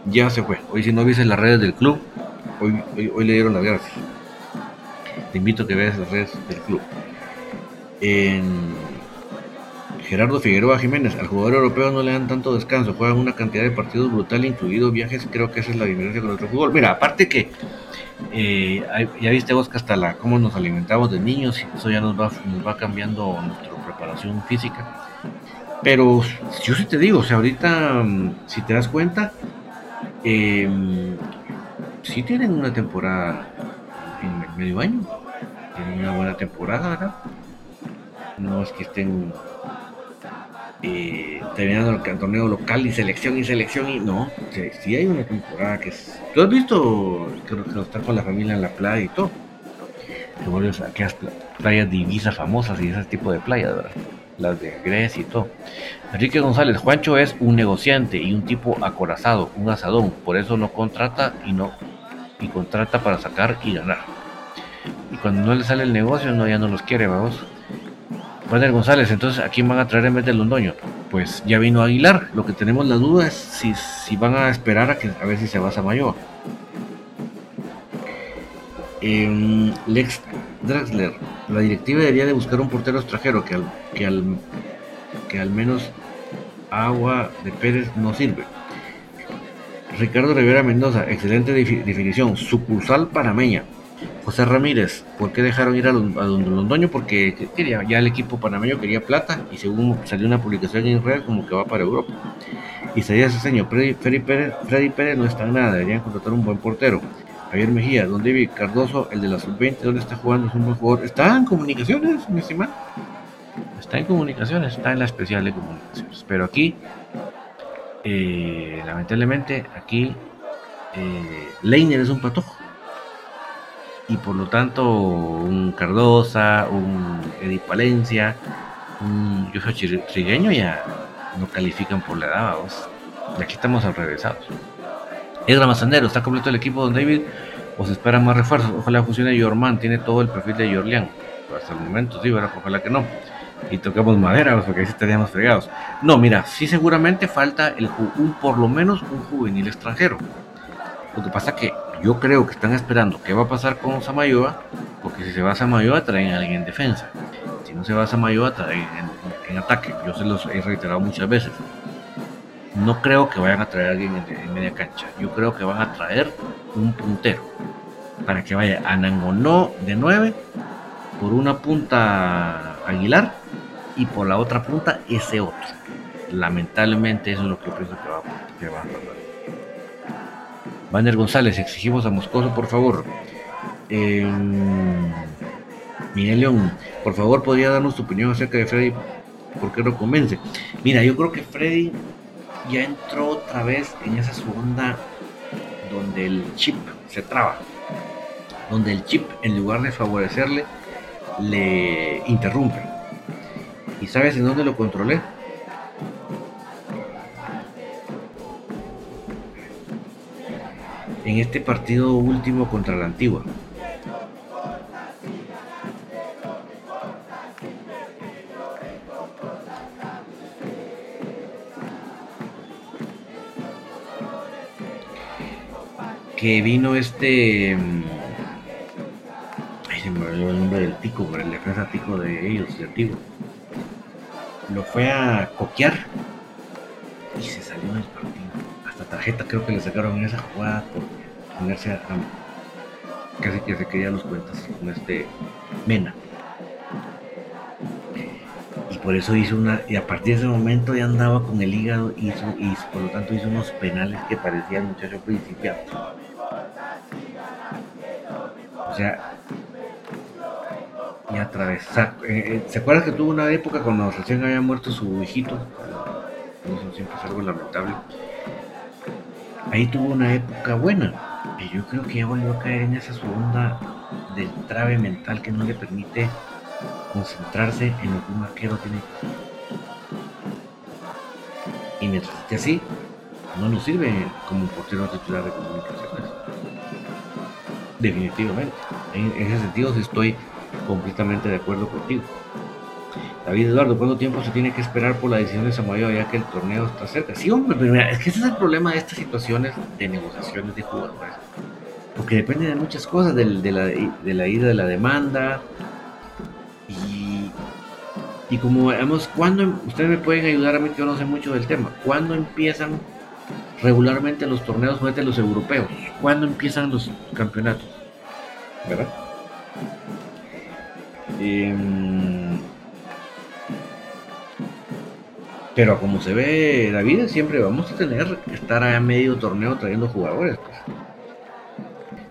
ya se fue. Hoy si no viste las redes del club, hoy, hoy, le dieron la gracia. Te invito a que veas las redes del club. En Gerardo Figueroa Jiménez, al jugador europeo no le dan tanto descanso, juegan una cantidad de partidos brutal, incluidos viajes, creo que esa es la diferencia con otro fútbol. Mira, aparte que eh, ya viste vos que hasta la cómo nos alimentamos de niños, eso ya nos va, cambiando nuestra preparación física. Pero yo sí te digo, o sea, ahorita, mm, si te das cuenta, eh, sí tienen una temporada en medio año, tienen una buena temporada. No es que estén eh, terminando el torneo local y selección y selección y no, sí, hay una temporada que es... ¿Tú has visto que, que está con la familia en la playa y todo? Que vuelves a aquellas playas divisas famosas y ese tipo de playas, ¿verdad? las de Grecia y todo. Enrique González, Juancho es un negociante y un tipo acorazado, un asadón, por eso no contrata y no y contrata para sacar y ganar. Y cuando no le sale el negocio, no ya no los quiere, vamos. Juan González, entonces ¿a quién van a traer en vez de Londoño? Pues ya vino Aguilar, lo que tenemos la duda es si, si van a esperar a que a ver si se va a Samayoa. Eh, Lex Draxler, la directiva debería de buscar un portero extranjero que al, que al, que al menos agua de Pérez no sirve. Ricardo Rivera Mendoza, excelente definición, sucursal panameña. José Ramírez, ¿por qué dejaron ir a, Londoño? Porque quería, ya el equipo panameño quería plata y según salió una publicación en Israel como que va para Europa. Y ese señor Freddy, Pérez, Freddy Pérez no está en nada, deberían contratar un buen portero. Javier Mejía, don David Cardoso, el de la sub-20, ¿dónde está jugando? Es un buen jugador. Está en comunicaciones, mi estimado. Está en comunicaciones, está en la especial de comunicaciones. Pero aquí, eh, lamentablemente, aquí eh, Leiner es un patojo. Y por lo tanto, un Cardosa, un Edith Palencia, un Yoshua Trigueño ya no califican por la edad, vamos. Aquí estamos al revésados. Edra Mazandero, ¿está completo el equipo Don David? ¿O se esperan más refuerzos? Ojalá funcione Yorman, tiene todo el perfil de Yorlian. hasta el momento sí, pero ojalá que no. Y tocamos madera, porque ahí sí estaríamos fregados. No, mira, sí seguramente falta el, un, por lo menos un juvenil extranjero. Lo que pasa que yo creo que están esperando qué va a pasar con Samayoa, porque si se va a Samayoa traen a alguien en defensa. Si no se va a Samayoa traen en ataque. Yo se los he reiterado muchas veces no creo que vayan a traer a alguien en, media cancha. Yo creo que van a traer un puntero para que vaya a Nangonó de 9 por una punta Aguilar y por la otra punta ese otro. Lamentablemente eso es lo que pienso que va, que va a pasar. Banner González, exigimos a Moscoso, por favor. Eh, Miguel León, por favor, podría darnos tu opinión acerca de Freddy, ¿por qué no convence? Mira, yo creo que Freddy ya entró otra vez en esa segunda donde el chip se traba, donde el chip en lugar de favorecerle le interrumpe. ¿Y sabes en dónde lo controlé? En este partido último contra la Antigua. que vino este. Mm, ay, se me olvidó el nombre del tico, pero el defensa tico de ellos, de antiguo. Lo fue a coquear y se salió del partido. Hasta tarjeta creo que le sacaron en esa jugada por ponerse a, casi que se quería los cuentas con este Mena. Y por eso hizo una, y a partir de ese momento ya andaba con el hígado y por lo tanto hizo unos penales que parecían muchacho principiante. O sea, y atravesar. Eh, eh, ¿Se acuerdan que tuvo una época cuando recién había muerto su hijito? Eso siempre es algo lamentable. Ahí tuvo una época buena. Yo creo que ya volvió a caer en esa segunda del trave mental que no le permite concentrarse en lo que un arquero tiene que hacer. Y mientras esté así, no nos sirve como un portero titular de comunicaciones. Definitivamente. En ese sentido estoy completamente de acuerdo contigo. David Eduardo, ¿cuánto tiempo se tiene que esperar por la decisión de Samayoa ya que el torneo está cerca? Sí, hombre, es que ese es el problema de estas situaciones de negociaciones de jugadores. Porque depende de muchas cosas, de, la, de la ida de la demanda. Y, y como vemos, cuando ustedes me pueden ayudar a mí que yo no sé mucho del tema, ¿cuándo empiezan regularmente los torneos de los europeos? ¿Cuándo empiezan los campeonatos? ¿Verdad? Em, pero como se ve David, siempre vamos a tener que estar a medio torneo trayendo jugadores. Pues.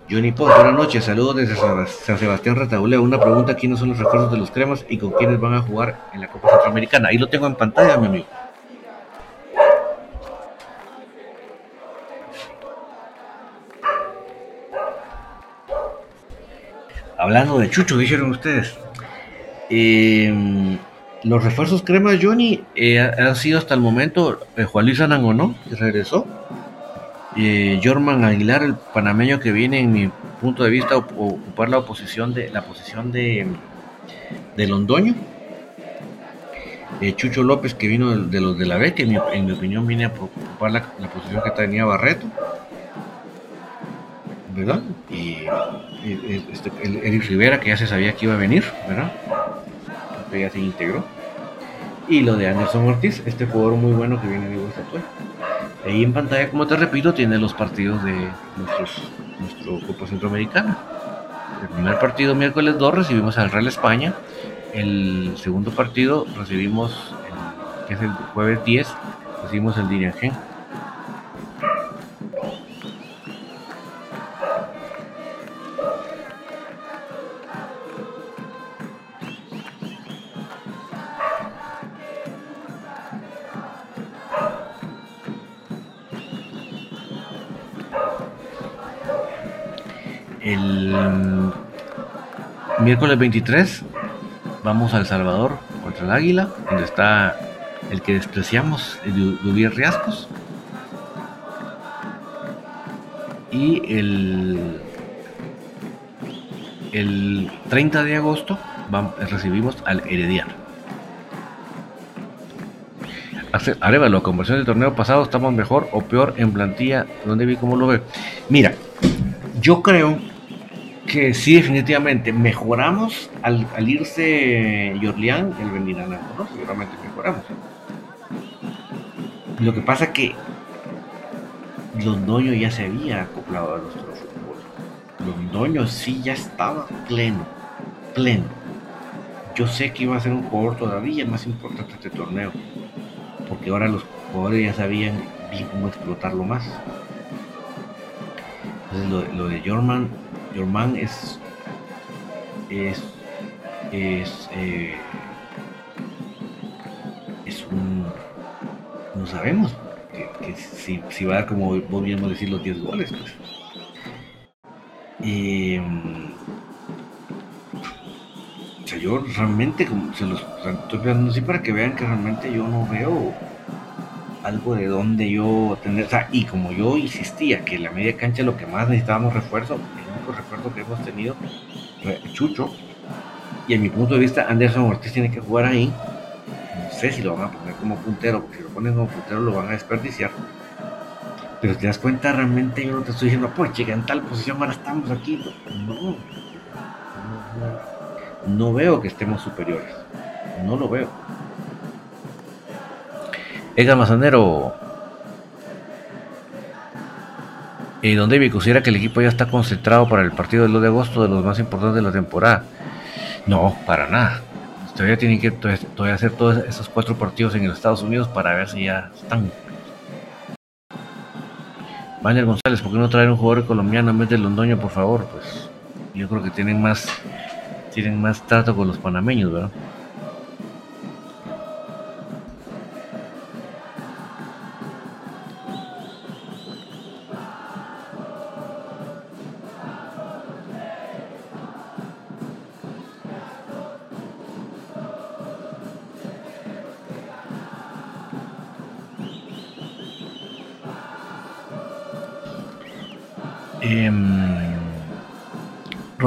Johnny Pop, buenas noches, saludos desde San Sebastián Retauleo. Una pregunta, ¿quiénes son los refuerzos de los cremas y con quiénes van a jugar en la Copa Centroamericana? Ahí lo tengo en pantalla, mi amigo. Hablando de Chucho, dijeron ustedes. Eh, los refuerzos crema Johnny eh, han sido hasta el momento eh, Juan Luis Anangonó, que regresó. Eh, Jorman Aguilar, el panameño que viene, en mi punto de vista, a ocupar la oposición de la posición de, de Londoño. Eh, Chucho López, que vino de, los de la B, que en mi, opinión viene a ocupar la, posición que tenía Barreto. ¿Verdad? Y, este, Eric Rivera, que ya se sabía que iba a venir, ¿verdad? ya se integró. Y lo de Anderson Ortiz, este jugador muy bueno que viene de actual. Ahí en pantalla, como te repito, tiene los partidos de nuestros, nuestro Copa Centroamericana. El primer partido, miércoles 2, recibimos al Real España. El segundo partido recibimos, que es el jueves 10, recibimos el Dirigen miércoles 23 vamos a El Salvador contra el Águila, donde está el que despreciamos, el Dubier Riascos. Y el, el 30 de agosto recibimos al Herediano. Arevalo, conversión del torneo pasado, ¿estamos mejor o peor en plantilla? ¿Dónde vi cómo lo ve? Mira, yo creo que sí, definitivamente mejoramos al, irse Yorlian, el venirán ¿no? Seguramente mejoramos. Lo que pasa que Londoño ya se había acoplado a nuestro fútbol. Londoño sí ya estaba pleno, pleno. Yo sé que iba a ser un jugador todavía más importante este torneo, porque ahora los jugadores ya sabían bien cómo explotarlo más. Entonces lo, lo de Jorman Jorman es es es eh, es un no sabemos que, si, si, va a como volvíamos a decir los 10 goles pues. y, o sea, yo realmente como se los estoy pensando así para que vean que realmente yo no veo algo de donde yo tener, o sea, y como yo insistía que la media cancha lo que más necesitábamos refuerzo, recuerdo que hemos tenido, Chucho, y en mi punto de vista, Anderson Ortiz tiene que jugar ahí. No sé si lo van a poner como puntero, porque si lo ponen como puntero lo van a desperdiciar. Pero te das cuenta, realmente yo no te estoy diciendo, pues llega en tal posición, ahora estamos aquí. No, no, veo que estemos superiores. No lo veo. Edgar Mazanero, y donde David considera que el equipo ya está concentrado para el partido del 2 de agosto de los más importantes de la temporada. No, para nada. Todavía tienen que todavía hacer todos esos cuatro partidos en los Estados Unidos para ver si ya están. Manuel González, ¿por qué no traer un jugador colombiano en vez de Londoño, por favor? Pues yo creo que tienen más tienen más trato con los panameños, ¿verdad?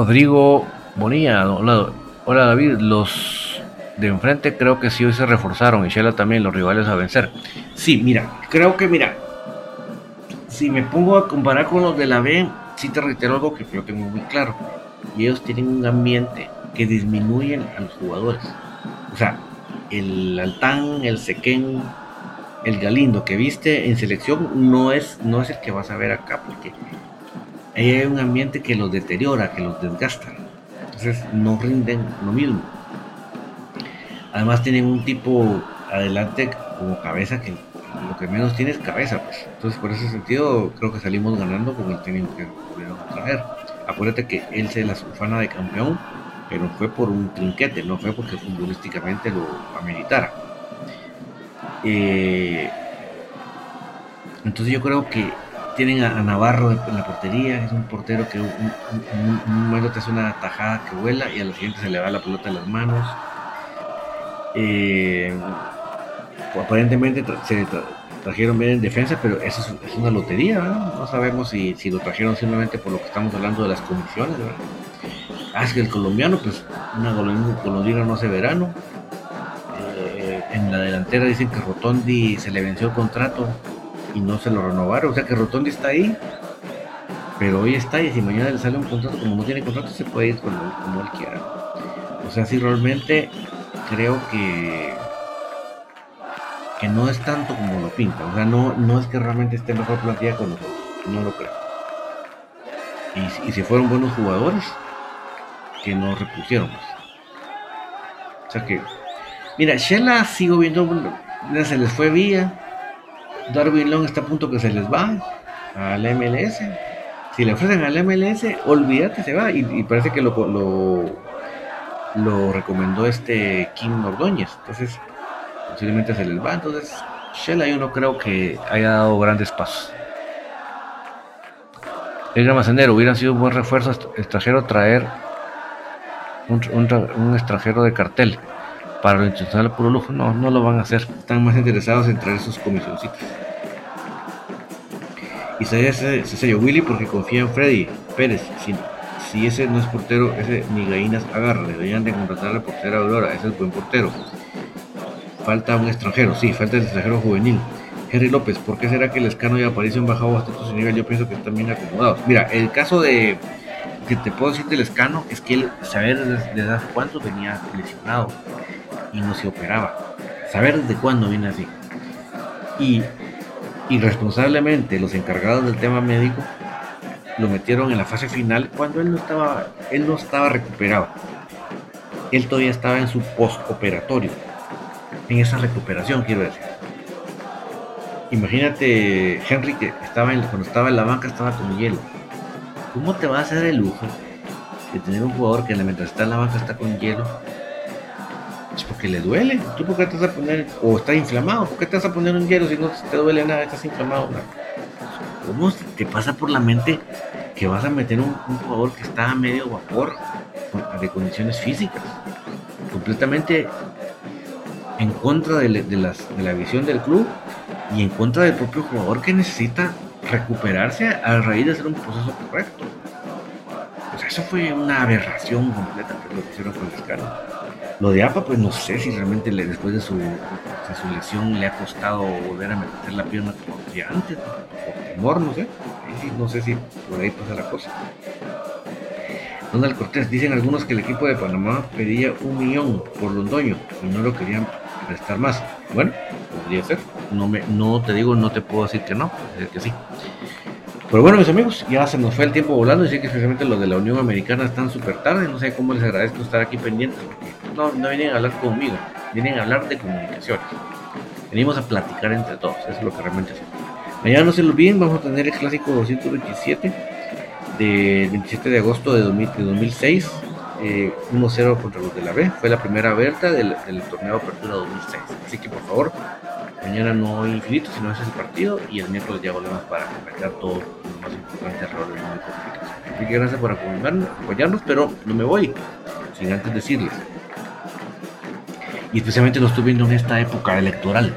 Rodrigo Bonilla, hola, hola David, los de enfrente creo que sí hoy se reforzaron y Shela también, los rivales a vencer. Sí, mira, creo que mira, si me pongo a comparar con los de la B, sí te reitero algo que yo tengo muy claro. Y ellos tienen un ambiente que disminuyen a los jugadores. O sea, el Altán, el Sequén, el Galindo que viste en selección no es, no es el que vas a ver acá, porque hay un ambiente que los deteriora, que los desgasta. Entonces no rinden lo mismo. Además tienen un tipo adelante como cabeza que lo que menos tiene es cabeza. Pues. Entonces por ese sentido creo que salimos ganando con el técnico que pudieron traer. Acuérdate que él se la sulfana de campeón, pero fue por un trinquete, no fue porque futbolísticamente lo ameritara. Eh, entonces yo creo que tienen a, Navarro en la portería, es un portero que un, momento te hace una tajada que vuela y a la siguiente se le va la pelota en las manos. Eh, aparentemente se trajeron bien en defensa, pero eso es, una lotería, No sabemos si, lo trajeron simplemente por lo que estamos hablando de las comisiones, ¿verdad? Ah, que el colombiano, pues una colombiana no hace verano. Eh, en la delantera dicen que Rotondi se le venció el contrato y no se lo renovaron. O sea que Rotondi está ahí, pero hoy está y si mañana le sale un contrato, como no tiene contrato, se puede ir como, él quiera. O sea, si realmente creo que que no es tanto como lo pinta. O sea, no, no es que realmente esté mejor plantilla con nosotros. No lo creo. Y, si fueron buenos jugadores, que no repusieron. O sea que, mira, Shella sigo viendo, se les fue vía. Darwin Long está a punto que se les va al MLS. Si le ofrecen al MLS, olvídate, se va. Y, parece que lo, lo, recomendó este Kim Ordóñez. Entonces, posiblemente se les va. Entonces, Shella yo no creo que haya dado grandes pasos. El Macendero, hubiera sido un buen refuerzo extranjero traer un, un extranjero de cartel para lo institucional puro lujo. No, no lo van a hacer. Están más interesados en traer sus comisioncitos. Y ese sello Willy porque confía en Freddy Pérez. Si, ese no es portero, ese ni gallinas agarra. Deberían de contratar a portera Aurora. Ese es buen portero. Falta un extranjero. Sí, falta el extranjero juvenil. Henry López, ¿por qué será que el escano y aparición bajado bastante su nivel? Yo pienso que están bien acomodados. Mira, el caso de que te puedo decir del escano es que él saber desde hace cuánto venía lesionado y no se operaba. Saber desde cuándo viene así. Y irresponsablemente los encargados del tema médico lo metieron en la fase final cuando él no estaba, él no estaba recuperado. Él todavía estaba en su postoperatorio. En esa recuperación, quiero decir. Imagínate, Henry, que estaba en, cuando estaba en la banca estaba con hielo. ¿Cómo te va a hacer el lujo de tener un jugador que mientras está en la banca está con hielo es porque le duele. ¿Tú por qué te vas a poner, o está inflamado? ¿Por qué te vas a poner un hielo si no te duele nada? Estás inflamado. ¿Cómo te pasa por la mente que vas a meter un, jugador que está a medio vapor de condiciones físicas? Completamente en contra de, la visión del club y en contra del propio jugador que necesita recuperarse a raíz de hacer un proceso correcto. O sea, eso fue una aberración completa que lo que hicieron con el lo de APA, pues no sé si realmente le, después de su, su lesión le ha costado volver a meter la pierna como antes, por temor, no sé. no sé si por ahí pasa la cosa. Donald Cortés, dicen algunos que el equipo de Panamá pedía un millón por Londoño y no lo querían prestar más. Bueno, podría ser. No, me, no te digo, no te puedo decir que no, decir que sí. Pero bueno, mis amigos, ya se nos fue el tiempo volando y sé que especialmente los de la Unión Americana están súper tarde. No sé cómo les agradezco estar aquí pendientes porque no, no vienen a hablar conmigo, vienen a hablar de comunicaciones. Venimos a platicar entre todos, eso es lo que realmente hacemos. Mañana no se lo olviden, vamos a tener el clásico 227 de 27 de agosto de, 2006. 1-0 eh, contra los de la B. Fue la primera abierta del, torneo Apertura 2006. Así que por favor, mañana no hay infinito, sino ese es el partido. Y el miércoles ya volvemos para completar todo lo más importante alrededor del mundo de Así que gracias por acompañarnos, pero no me voy sin antes decirles. Y especialmente lo estoy viendo en esta época electoral.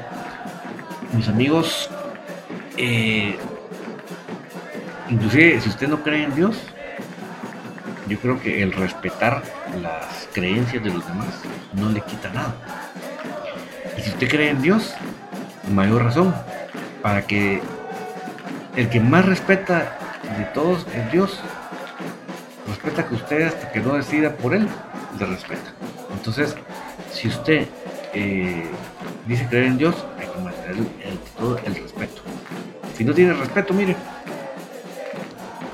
Mis amigos, eh, inclusive si usted no cree en Dios, yo creo que el respetar las creencias de los demás no le quita nada. Y si usted cree en Dios, mayor razón, para que el que más respeta de todos es Dios, respeta que usted hasta que no decida por él, le respeta. Entonces, si usted eh, dice creer en Dios, hay que mantener todo el respeto. Si no tiene respeto, mire,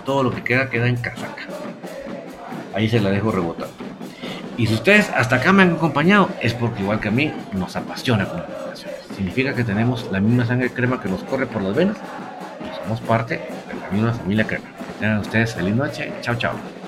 todo lo que queda queda en casaca. Ahí se la dejo rebotar. Y si ustedes hasta acá me han acompañado, es porque igual que a mí nos apasiona comunicaciones. Significa que tenemos la misma sangre crema que nos corre por las venas y somos parte de la misma familia crema. Que tengan ustedes feliz noche. Chao, chao.